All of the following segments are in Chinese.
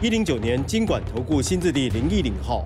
一零九年经管投顾新字第零一零号。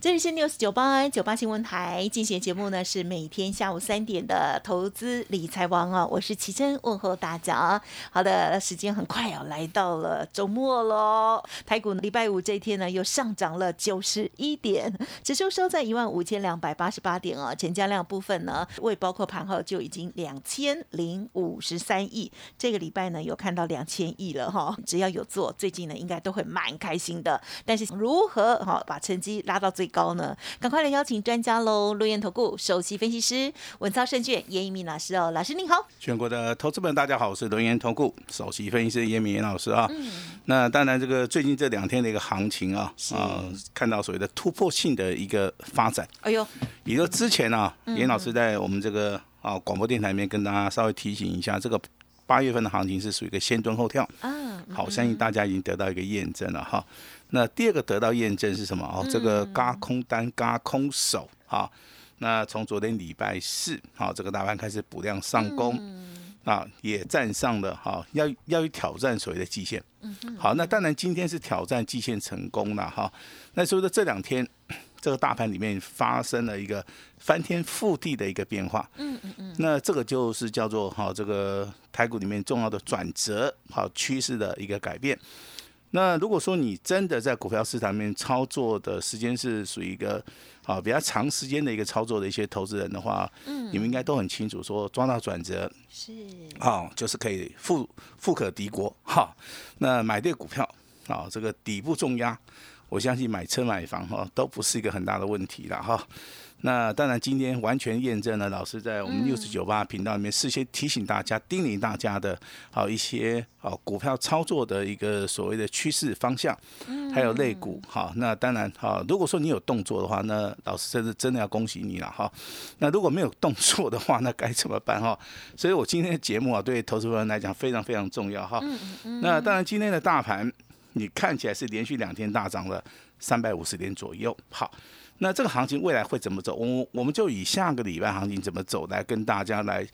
这里是 News 九八九八新闻台进行节目呢，是每天下午三点的投资理财王啊，我是奇珍问候大家。好的，时间很快哦，来到了周末喽。台股礼拜五这一天呢，又上涨了九十一点，指数收在一万五千两百八十八点啊。成交量部分呢，未包括盘后就已经两千零五十三亿。这个礼拜呢，有看到两千亿了哈。只要有做，最近呢，应该都会蛮开心的。但是如何哈把成绩拉到最高呢？赶快来邀请专家喽！陆燕投顾首席分析师文超胜券严一鸣老师哦，老师您好。全国的投资们，大家好，我是轮研投顾首席分析师严明严老师啊。嗯那当然，这个最近这两天的一个行情啊，啊，看到所谓的突破性的一个发展。哎呦，也就之前啊，严老师在我们这个啊广播电台里面跟大家稍微提醒一下，这个八月份的行情是属于一个先蹲后跳。嗯，好，相信大家已经得到一个验证了哈。那第二个得到验证是什么？哦，这个嘎空单、嘎空手，哈。那从昨天礼拜四，好，这个大盘开始补量上攻，啊，也站上了哈，要要去挑战所谓的季线。好，那当然今天是挑战季线成功了哈。那所以说这两天这个大盘里面发生了一个翻天覆地的一个变化。嗯嗯嗯。那这个就是叫做哈，这个台股里面重要的转折，好趋势的一个改变。那如果说你真的在股票市场里面操作的时间是属于一个啊比较长时间的一个操作的一些投资人的话，嗯，你们应该都很清楚，说抓到转折是啊，就是可以富富可敌国哈。那买对股票啊，这个底部重压，我相信买车买房哈都不是一个很大的问题了哈。那当然，今天完全验证了老师在我们六十九八频道里面事先提醒大家、叮咛大家的，好一些好股票操作的一个所谓的趋势方向，还有类股。好，那当然好，如果说你有动作的话，那老师真的真的要恭喜你了哈。那如果没有动作的话，那该怎么办哈？所以我今天的节目啊，对投资人来讲非常非常重要哈。那当然，今天的大盘你看起来是连续两天大涨了三百五十点左右。好。那这个行情未来会怎么走？我我们就以下个礼拜行情怎么走来跟大家来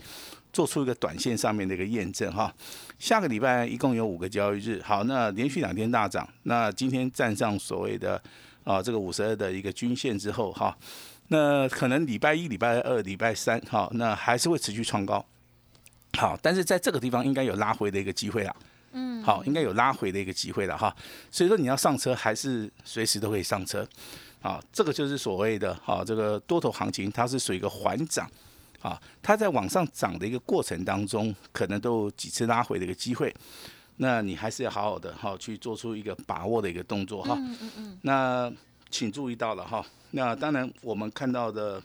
做出一个短线上面的一个验证哈。下个礼拜一共有五个交易日，好，那连续两天大涨，那今天站上所谓的啊这个五十二的一个均线之后哈，那可能礼拜一、礼拜二、礼拜三哈，那还是会持续创高。好，但是在这个地方应该有拉回的一个机会了，嗯，好，应该有拉回的一个机会了哈。所以说你要上车，还是随时都可以上车。啊，这个就是所谓的啊，这个多头行情，它是属于一个缓涨，啊，它在往上涨的一个过程当中，可能都有几次拉回的一个机会，那你还是要好好的哈，去做出一个把握的一个动作哈。嗯嗯嗯。那请注意到了哈，那当然我们看到的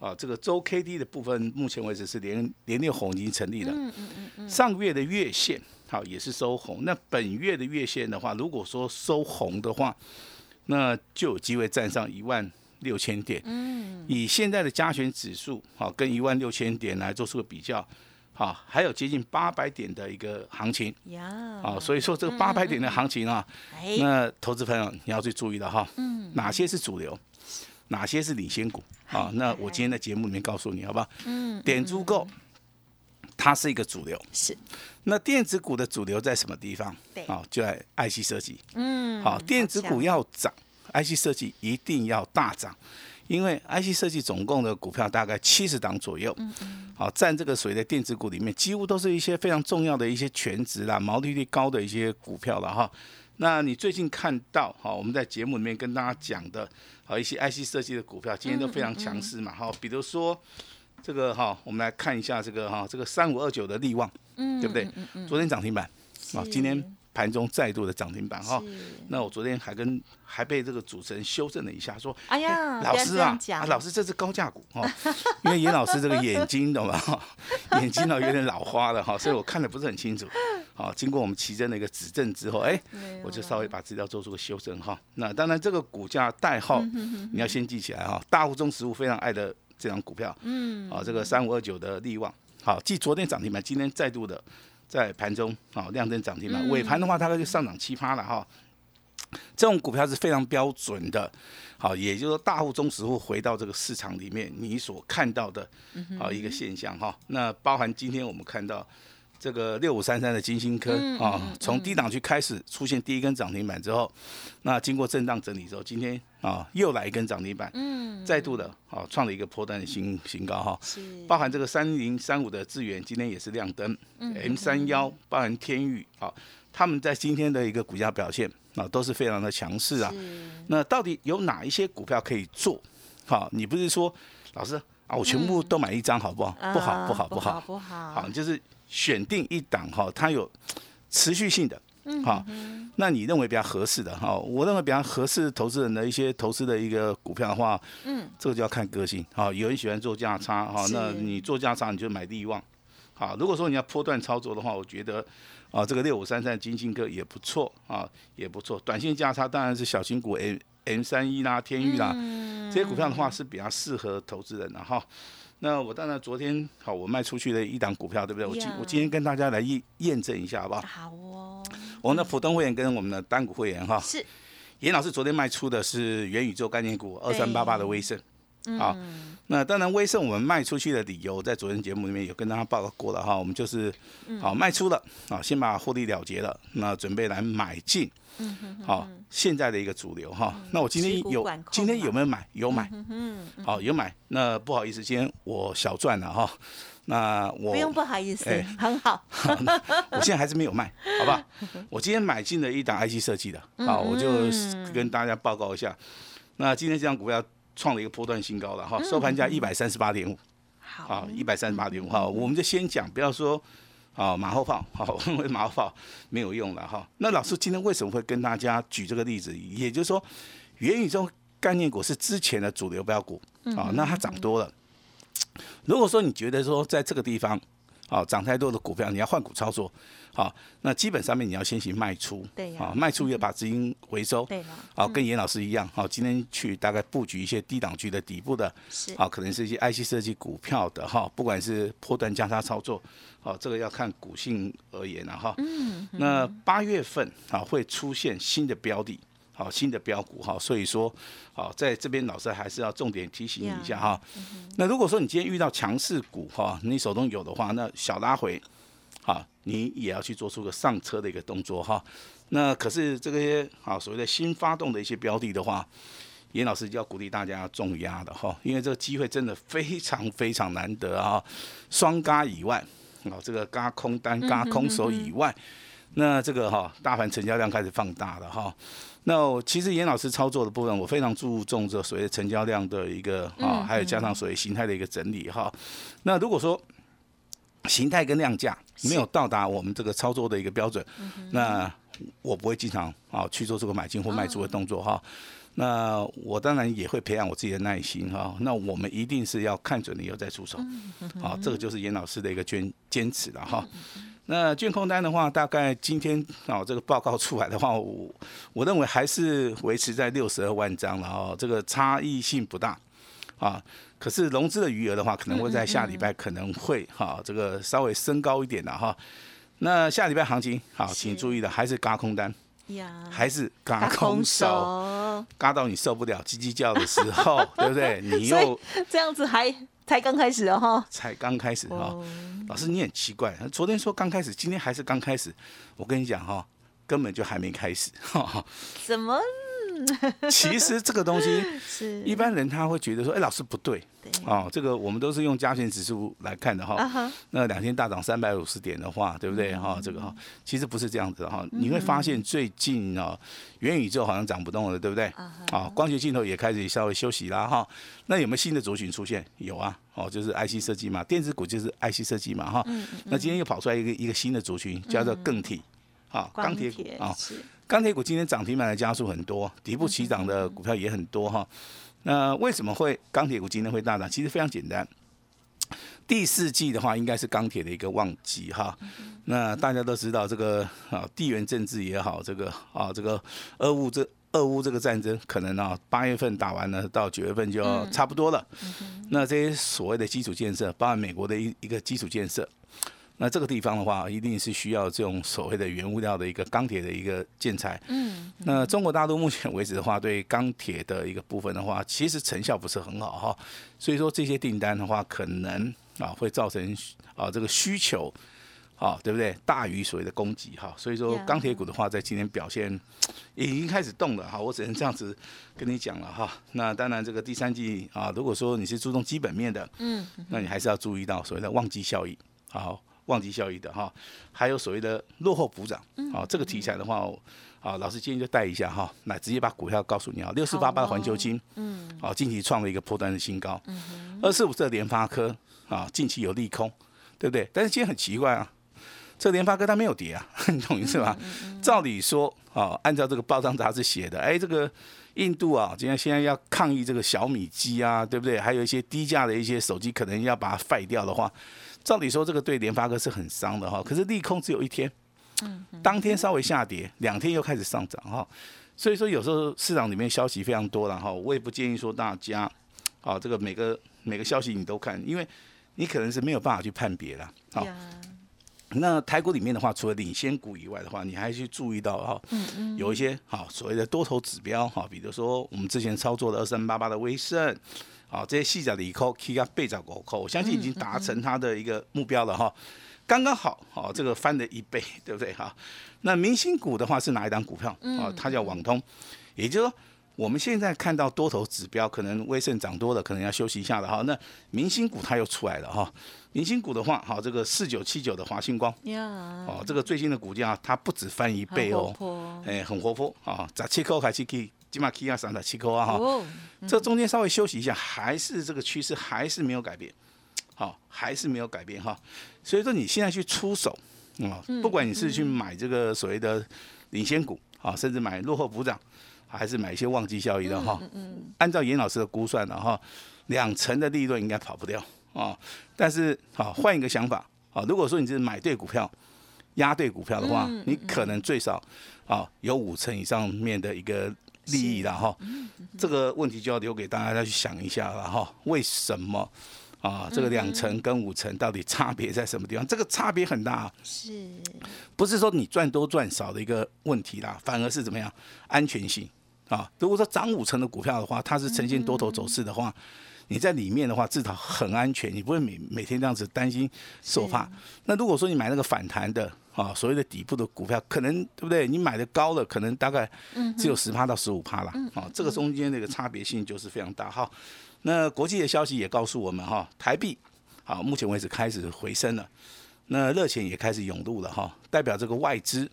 啊，这个周 K D 的部分，目前为止是连连六红已经成立了。嗯嗯嗯嗯。上个月的月线好也是收红，那本月的月线的话，如果说收红的话。那就有机会站上一万六千点。嗯，以现在的加权指数，好，跟一万六千点来做出个比较，好，还有接近八百点的一个行情。呀，好，所以说这个八百点的行情啊，那投资朋友你要去注意了哈。嗯，哪些是主流，哪些是领先股？啊，那我今天在节目里面告诉你，好不好？嗯，点足够，它是一个主流。是。那电子股的主流在什么地方？对，好，就在 IC 设计。嗯，好，电子股要涨，IC 设计一定要大涨，因为 IC 设计总共的股票大概七十档左右。嗯嗯，好，占这个所谓的电子股里面，几乎都是一些非常重要的一些全值啦、毛利率高的一些股票了哈。那你最近看到，哈，我们在节目里面跟大家讲的，好一些 IC 设计的股票，今天都非常强势嘛，哈，比如说。这个哈，我们来看一下这个哈，这个三五二九的利旺，对不对？昨天涨停板，啊，今天盘中再度的涨停板哈。那我昨天还跟还被这个主持人修正了一下，说，哎呀，老师啊，啊，老师这是高价股哈，因为严老师这个眼睛懂吗？眼睛呢有点老花了哈，所以我看的不是很清楚。好，经过我们奇珍的一个指正之后，哎，我就稍微把资料做出个修正哈。那当然，这个股价代号你要先记起来哈。大户中实物非常爱的这张股票，嗯，啊，这个三五二九的利旺，好，继昨天涨停板，今天再度的在盘中啊亮灯涨停板，尾盘的话大概就上涨七八了哈。这种股票是非常标准的，好，也就是说大户中实户回到这个市场里面，你所看到的，好一个现象哈。那包含今天我们看到。这个六五三三的金星科啊，从低档区开始出现第一根涨停板之后，那经过震荡整理之后，今天啊又来一根涨停板，嗯，再度的啊创了一个破单的新新高哈，是，包含这个三零三五的智源今天也是亮灯，M 三幺包含天宇啊，他们在今天的一个股价表现啊都是非常的强势啊，那到底有哪一些股票可以做？好，你不是说老师啊，我全部都买一张好不好？不好不好不好不好，好就是。选定一档哈，它有持续性的，好，那你认为比较合适的哈？我认为比较合适投资人的一些投资的一个股票的话，嗯，这个就要看个性，好，有人喜欢做价差，哈，那你做价差你就买利旺，好，如果说你要波段操作的话，我觉得啊，这个六五三三金星哥也不错啊，也不错，短线价差当然是小型股 M M 三一啦、天域啦这些股票的话是比较适合投资人的哈。那我当然昨天好，我卖出去的一档股票，对不对？我今我今天跟大家来验验证一下，好不好？好哦。我们的普通会员跟我们的单股会员哈，是。严老师昨天卖出的是元宇宙概念股二三八八的威盛，好。那当然威盛我们卖出去的理由，在昨天节目里面有跟大家报告过了哈，我们就是好卖出了，啊，先把获利了结了，那准备来买进。嗯好，现在的一个主流哈，那我今天有今天有没有买？有买，嗯，好有买。那不好意思，今天我小赚了哈。那我不用不好意思，很好。我现在还是没有卖，好吧？我今天买进了一档 IC 设计的，好，我就跟大家报告一下。那今天这张股票创了一个波段新高了哈，收盘价一百三十八点五，好，一百三十八点五哈，我们就先讲，不要说。啊，马后炮，好，因为马后炮没有用了哈。那老师今天为什么会跟大家举这个例子？也就是说，元宇宙概念股是之前的主流标股，啊，那它涨多了。如果说你觉得说在这个地方，好，涨太多的股票，你要换股操作，好，那基本上面你要先行卖出，对啊，卖出要把资金回收，对好，跟严老师一样，好，今天去大概布局一些低档区的底部的，是，好，可能是一些 IC 设计股票的哈，不管是破断加差操作，好，这个要看股性而言了哈，嗯，那八月份啊会出现新的标的。好，新的标股哈，所以说，好，在这边老师还是要重点提醒一下哈。那如果说你今天遇到强势股哈，你手中有的话，那小拉回，好，你也要去做出个上车的一个动作哈。那可是这些好所谓的新发动的一些标的的话，严老师就要鼓励大家重压的哈，因为这个机会真的非常非常难得啊。双嘎以外，哦，这个嘎空单、嘎空手以外，那这个哈，大盘成交量开始放大了哈。那其实严老师操作的部分，我非常注重这所谓成交量的一个啊，还有加上所谓形态的一个整理哈。那如果说形态跟量价没有到达我们这个操作的一个标准，那我不会经常啊去做这个买进或卖出的动作哈。那我当然也会培养我自己的耐心哈。那我们一定是要看准了以后再出手，好，这个就是严老师的一个坚坚持了哈。那券空单的话，大概今天啊这个报告出来的话，我我认为还是维持在六十二万张了哦，这个差异性不大啊。可是融资的余额的话，可能会在下礼拜可能会哈这个稍微升高一点的哈。那下礼拜行情好，请注意的还是嘎空单，还是嘎空手，嘎到你受不了叽叽叫的时候，对不对？你又这样子还。才刚开始哦，哈！才刚开始哈，老师你很奇怪，昨天说刚开始，今天还是刚开始，我跟你讲哈，根本就还没开始，哈。怎么？其实这个东西，是一般人他会觉得说，哎，老师不对，哦，这个我们都是用加权指数来看的哈。那两天大涨三百五十点的话，对不对哈？这个哈，其实不是这样子的哈。你会发现最近啊，元宇宙好像涨不动了，对不对？啊，光学镜头也开始稍微休息啦哈。那有没有新的族群出现？有啊，哦，就是 IC 设计嘛，电子股就是 IC 设计嘛哈。那今天又跑出来一个一个新的族群，叫做更体，啊，钢铁股啊。钢铁股今天涨停板的加速很多，底部起涨的股票也很多哈。那为什么会钢铁股今天会大涨？其实非常简单，第四季的话，应该是钢铁的一个旺季哈。那大家都知道这个啊，地缘政治也好，这个啊，这个俄乌这俄乌这个战争，可能啊八月份打完了，到九月份就要差不多了。那这些所谓的基础建设，包含美国的一一个基础建设。那这个地方的话，一定是需要这种所谓的原物料的一个钢铁的一个建材。嗯。那中国大陆目前为止的话，对钢铁的一个部分的话，其实成效不是很好哈。所以说这些订单的话，可能啊会造成啊这个需求啊对不对大于所谓的供给哈。所以说钢铁股的话，在今天表现已经开始动了哈。我只能这样子跟你讲了哈。那当然这个第三季啊，如果说你是注重基本面的，嗯，那你还是要注意到所谓的旺季效益好。旺季效益的哈，还有所谓的落后补涨，啊，这个题材的话，啊，老师建议就带一下哈，来直接把股票告诉你啊，六四八八的环球金，嗯，啊，近期创了一个破端的新高，嗯二四五这联发科啊，近期有利空，对不对？但是今天很奇怪啊，这联发科它没有跌啊，你懂意思吧？照理说啊，按照这个报章杂志写的，哎，这个印度啊，今天现在要抗议这个小米机啊，对不对？还有一些低价的一些手机，可能要把它废掉的话。照理说，这个对联发科是很伤的哈。可是利空只有一天，嗯，当天稍微下跌，两天又开始上涨哈。所以说，有时候市场里面消息非常多了哈。我也不建议说大家，啊，这个每个每个消息你都看，因为你可能是没有办法去判别了。好，那台股里面的话，除了领先股以外的话，你还去注意到哈，嗯嗯，有一些好所谓的多头指标哈，比如说我们之前操作的二三八八的威盛。好，这些细仔的一扣，K 加倍涨股扣，我相信已经达成它的一个目标了哈，刚刚好，好这个翻了一倍，对不对哈？那明星股的话是哪一档股票？啊，它叫网通，也就是说我们现在看到多头指标，可能威盛涨多了，可能要休息一下了哈。那明星股它又出来了哈，明星股的话，好这个四九七九的华星光，哦，这个最新的股价它不止翻一倍哦，哎，很活泼啊，十七扣开始去。起码 K 啊三的七扣啊哈，这中间稍微休息一下，还是这个趋势还是没有改变，好，还是没有改变哈。所以说你现在去出手啊，不管你是去买这个所谓的领先股啊，甚至买落后补涨，还是买一些旺季效益的哈，按照严老师的估算的哈，两成的利润应该跑不掉啊。但是啊，换一个想法啊，如果说你是买对股票，压对股票的话，你可能最少啊有五成以上面的一个。利益了哈，这个问题就要留给大家再去想一下了哈。为什么啊？这个两层跟五层到底差别在什么地方？这个差别很大，是，不是说你赚多赚少的一个问题啦，反而是怎么样安全性啊？如果说涨五成的股票的话，它是呈现多头走势的话。你在里面的话，至少很安全，你不会每每天这样子担心受怕。那如果说你买那个反弹的啊，所谓的底部的股票，可能对不对？你买的高了，可能大概只有十趴到十五趴了啊。这个中间那个差别性就是非常大哈。那国际的消息也告诉我们哈，台币好，目前为止开始回升了，那热钱也开始涌入了哈，代表这个外资。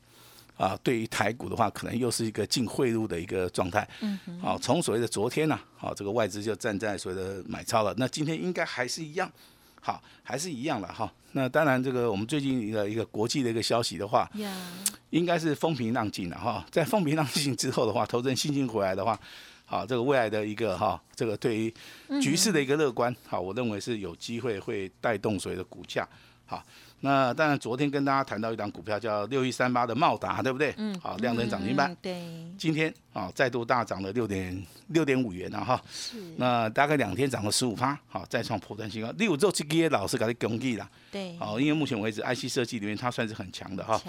啊，对于台股的话，可能又是一个净汇入的一个状态。嗯，好，从所谓的昨天呢，好，这个外资就站在所谓的买超了。那今天应该还是一样，好，还是一样了哈。那当然，这个我们最近一个一个国际的一个消息的话，应该是风平浪静了哈。在风平浪静之后的话，投资人信心回来的话，好，这个未来的一个哈，这个对于局势的一个乐观，好，我认为是有机会会带动所谓的股价，好。那当然，昨天跟大家谈到一档股票叫六一三八的茂达，对不对？嗯。好，亮灯涨停板。对。今天啊，再度大涨了六点六点五元了哈。是。那大概两天涨了十五趴，好，再创破断新高。六周这个老师给他恭喜了。对。好，因为目前为止，IC 设计里面它算是很强的哈。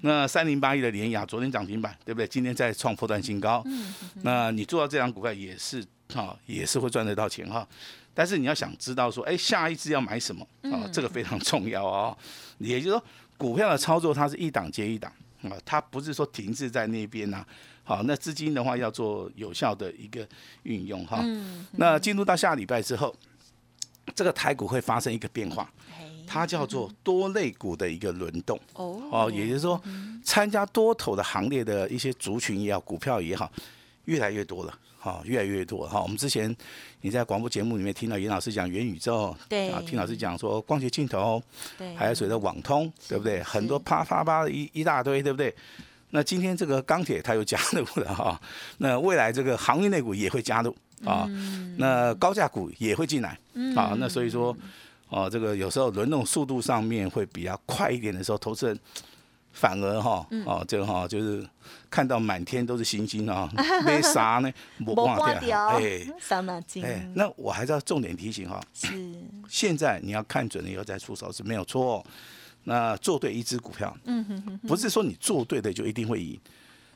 那三零八一的联雅昨天涨停板，对不对？今天再创破断新高。嗯。那你做到这张股票也是哈，也是会赚得到钱哈。但是你要想知道说，哎，下一次要买什么啊？这个非常重要哦。也就是说，股票的操作它是一档接一档啊，它不是说停滞在那边呐。好，那资金的话要做有效的一个运用哈。那进入到下礼拜之后，这个台股会发生一个变化，它叫做多类股的一个轮动哦。哦，也就是说，参加多头的行列的一些族群也好，股票也好，越来越多了。好，越来越多哈。我们之前你在广播节目里面听到严老师讲元宇宙，对啊，听老师讲说光学镜头，对，还有所谓的网通，对不对？很多啪啪啪的一一大堆，对不对？那今天这个钢铁它又加入了哈，那未来这个航运类股也会加入啊，那高价股也会进来啊。那所以说哦，这个有时候轮动速度上面会比较快一点的时候，投资人反而哈，哦，这个哈就是看到满天都是星星啊，没啥呢，没挂掉，哎，伤脑筋。哎，那我还是要重点提醒哈，是现在你要看准了以后再出手是没有错。那做对一只股票，嗯哼哼，不是说你做对的就一定会赢。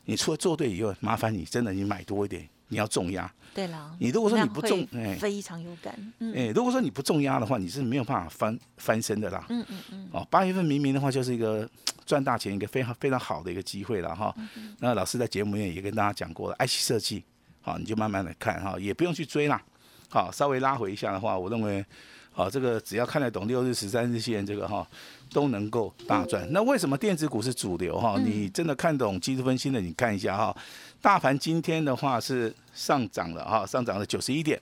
你除了做对以后，麻烦你真的你买多一点，你要重压。对了，你如果说你不重，哎，非常有感。哎，如果说你不重压的话，你是没有办法翻翻身的啦。嗯嗯嗯。哦，八月份明明的话就是一个赚大钱一个非常非常好的一个机会了哈。那老师在节目里面也跟大家讲过了，爱惜设计，好，你就慢慢的看哈，也不用去追啦。好，稍微拉回一下的话，我认为，好，这个只要看得懂六日、十三日线这个哈。都能够大赚。那为什么电子股是主流哈？你真的看懂技术分析的，你看一下哈。大盘今天的话是上涨了哈，上涨了九十一点，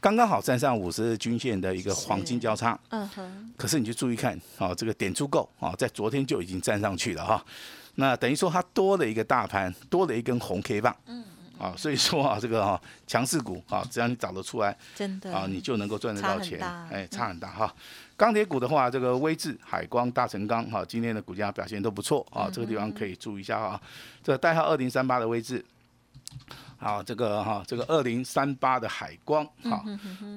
刚刚好站上五十日均线的一个黄金交叉。嗯哼。可是你就注意看，啊，这个点足够啊，在昨天就已经站上去了哈。那等于说它多了一个大盘，多了一根红 K 棒。嗯。啊，所以说啊，这个哈强势股啊，只要你找得出来，真的啊，你就能够赚得到钱。哎，差很大哈。钢铁股的话，这个威智、海光、大成钢哈，今天的股价表现都不错啊，这个地方可以注意一下啊。这代号二零三八的威智，好，这个哈，这个二零三八的海光，哈，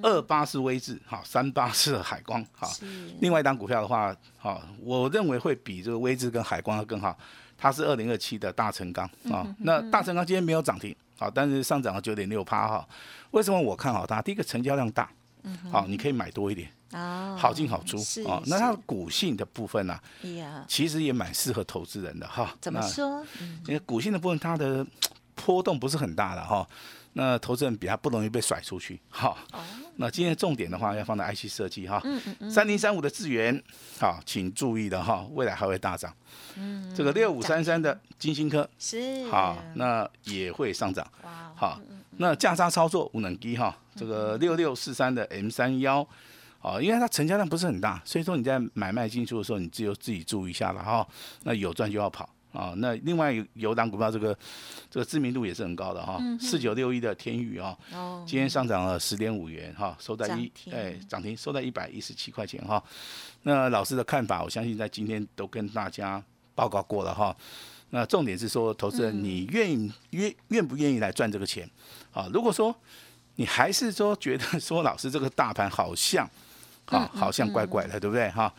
二八是威智，哈，三八是海光，哈。另外一档股票的话，哈，我认为会比这个威智跟海光要更好，它是二零二七的大成钢啊。那大成钢今天没有涨停，好，但是上涨了九点六趴哈。为什么我看好它？第一个成交量大，好，你可以买多一点。哦，好进好出哦。那它股性的部分呢？其实也蛮适合投资人的哈。怎么说？因为股性的部分，它的波动不是很大的哈。那投资人比较不容易被甩出去哈。哦。那今天重点的话，要放在 IC 设计哈。三零三五的智源，好，请注意的哈，未来还会大涨。嗯。这个六五三三的金星科是好，那也会上涨。哇。好，那价差操作无能低哈。这个六六四三的 M 三幺。哦，因为它成交量不是很大，所以说你在买卖进出的时候，你只有自己注意一下了哈。那有赚就要跑啊。那另外有有档股票，这个这个知名度也是很高的哈。四九六一的天宇啊，今天上涨了十点五元哈，收在一哎涨停收在一百一十七块钱哈。那老师的看法，我相信在今天都跟大家报告过了哈。那重点是说，投资人你愿意愿愿不愿意来赚这个钱啊？如果说你还是说觉得说老师这个大盘好像。好，好像怪怪的，对不对？哈，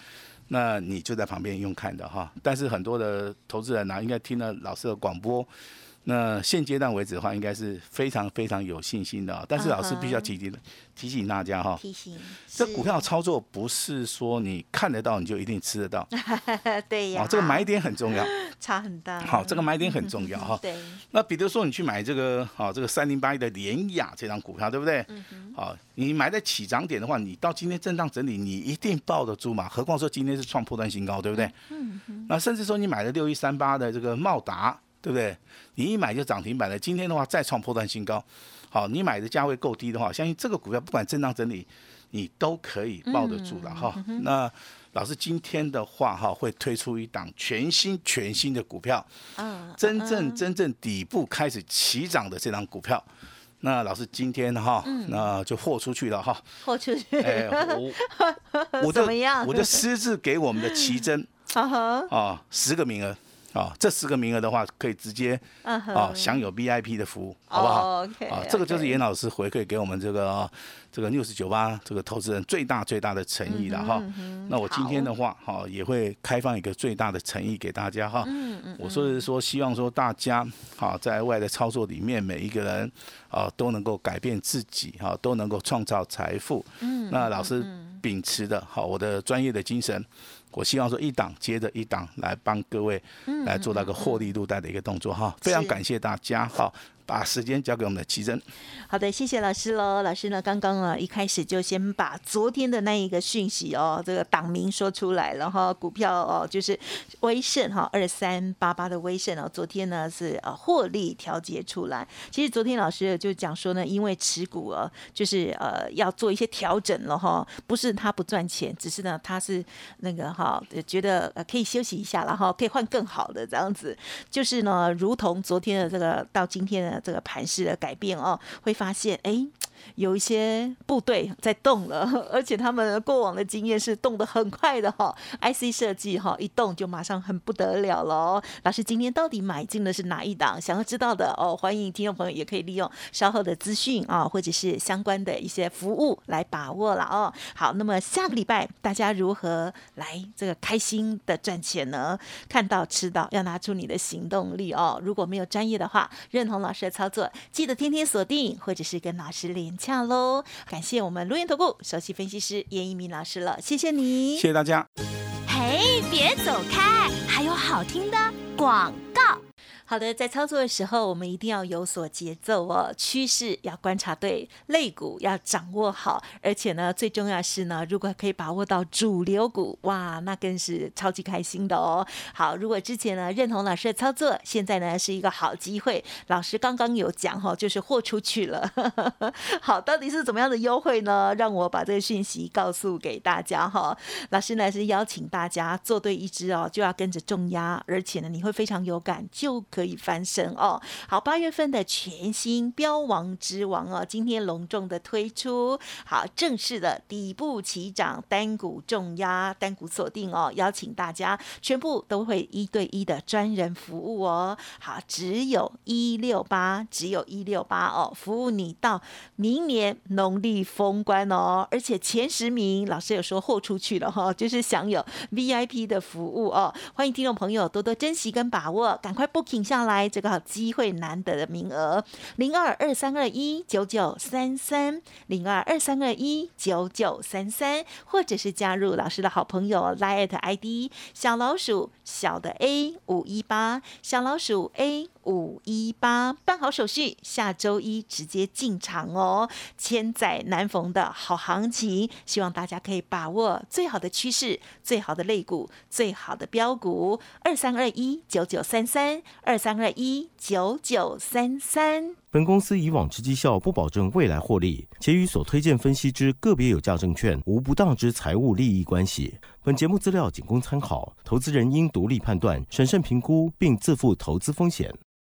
那你就在旁边用看的哈。但是很多的投资人呢，应该听了老师的广播。那现阶段为止的话，应该是非常非常有信心的。但是老师必须要提醒提醒大家哈，提醒这股票操作不是说你看得到你就一定吃得到。对呀，这个买点很重要，差很大。好，这个买点很重要哈。对。那比如说你去买这个好这个三零八一的联雅这张股票，对不对？嗯好，你买在起涨点的话，你到今天震荡整理，你一定抱得住嘛？何况说今天是创破断新高，对不对？嗯那甚至说你买了六一三八的这个茂达。对不对？你一买就涨停板了。今天的话再创破断新高，好，你买的价位够低的话，相信这个股票不管震荡整理，你都可以抱得住了哈。那老师今天的话哈，会推出一档全新全新的股票，嗯，真正真正底部开始起涨的这档股票，那老师今天哈，那就豁出去了哈，豁出去，哎，我就 我就私自给我们的奇珍，啊，十个名额。啊，这十个名额的话，可以直接啊享有 VIP 的服务，好不好？啊，这个就是严老师回馈给我们这个这个六十九八这个投资人最大最大的诚意了哈。那我今天的话，哈也会开放一个最大的诚意给大家哈。嗯嗯。我说的是说，希望说大家啊在外的操作里面，每一个人啊都能够改变自己哈，都能够创造财富。嗯。那老师秉持的好我的专业的精神。我希望说一档接着一档来帮各位来做那个获利入袋的一个动作哈，非常感谢大家哈。把时间交给我们的奇珍。好的，谢谢老师喽。老师呢，刚刚啊一开始就先把昨天的那一个讯息哦，这个党名说出来了哈。股票哦，就是威盛哈，二三八八的威盛哦，昨天呢是呃获利调节出来。其实昨天老师就讲说呢，因为持股啊，就是呃要做一些调整了哈，不是他不赚钱，只是呢他是那个哈觉得呃可以休息一下了哈，可以换更好的这样子。就是呢，如同昨天的这个到今天的。这个盘势的改变哦，会发现哎。有一些部队在动了，而且他们过往的经验是动得很快的哈。IC 设计哈，一动就马上很不得了喽。老师今天到底买进的是哪一档？想要知道的哦，欢迎听众朋友也可以利用稍后的资讯啊，或者是相关的一些服务来把握了哦。好，那么下个礼拜大家如何来这个开心的赚钱呢？看到吃到，要拿出你的行动力哦。如果没有专业的话，认同老师的操作，记得天天锁定，或者是跟老师连洽喽。感谢我们录音投顾首席分析师严一鸣老师了，谢谢你，谢谢大家。嘿，别走开，还有好听的广。好的，在操作的时候，我们一定要有所节奏哦，趋势要观察对，肋骨要掌握好，而且呢，最重要是呢，如果可以把握到主流股，哇，那更是超级开心的哦。好，如果之前呢认同老师的操作，现在呢是一个好机会。老师刚刚有讲哈，就是豁出去了。好，到底是怎么样的优惠呢？让我把这个讯息告诉给大家哈。老师呢是邀请大家做对一支哦，就要跟着重压，而且呢你会非常有感就。可以翻身哦！好，八月份的全新标王之王哦，今天隆重的推出，好正式的底部起涨，单股重压，单股锁定哦，邀请大家全部都会一对一的专人服务哦。好，只有一六八，只有一六八哦，服务你到明年农历封关哦，而且前十名老师有说豁出去了哈，就是享有 VIP 的服务哦。欢迎听众朋友多多珍惜跟把握，赶快 booking。下来这个机会难得的名额，零二二三二一九九三三，零二二三二一九九三三，或者是加入老师的好朋友 l i t ID 小老鼠小的 A 五一八，小老鼠 A。五一八办好手续，下周一直接进场哦！千载难逢的好行情，希望大家可以把握最好的趋势、最好的类股、最好的标股。二三二一九九三三，二三二一九九三三。本公司以往之绩效不保证未来获利，且与所推荐分析之个别有价证券无不当之财务利益关系。本节目资料仅供参考，投资人应独立判断、审慎评估，并自负投资风险。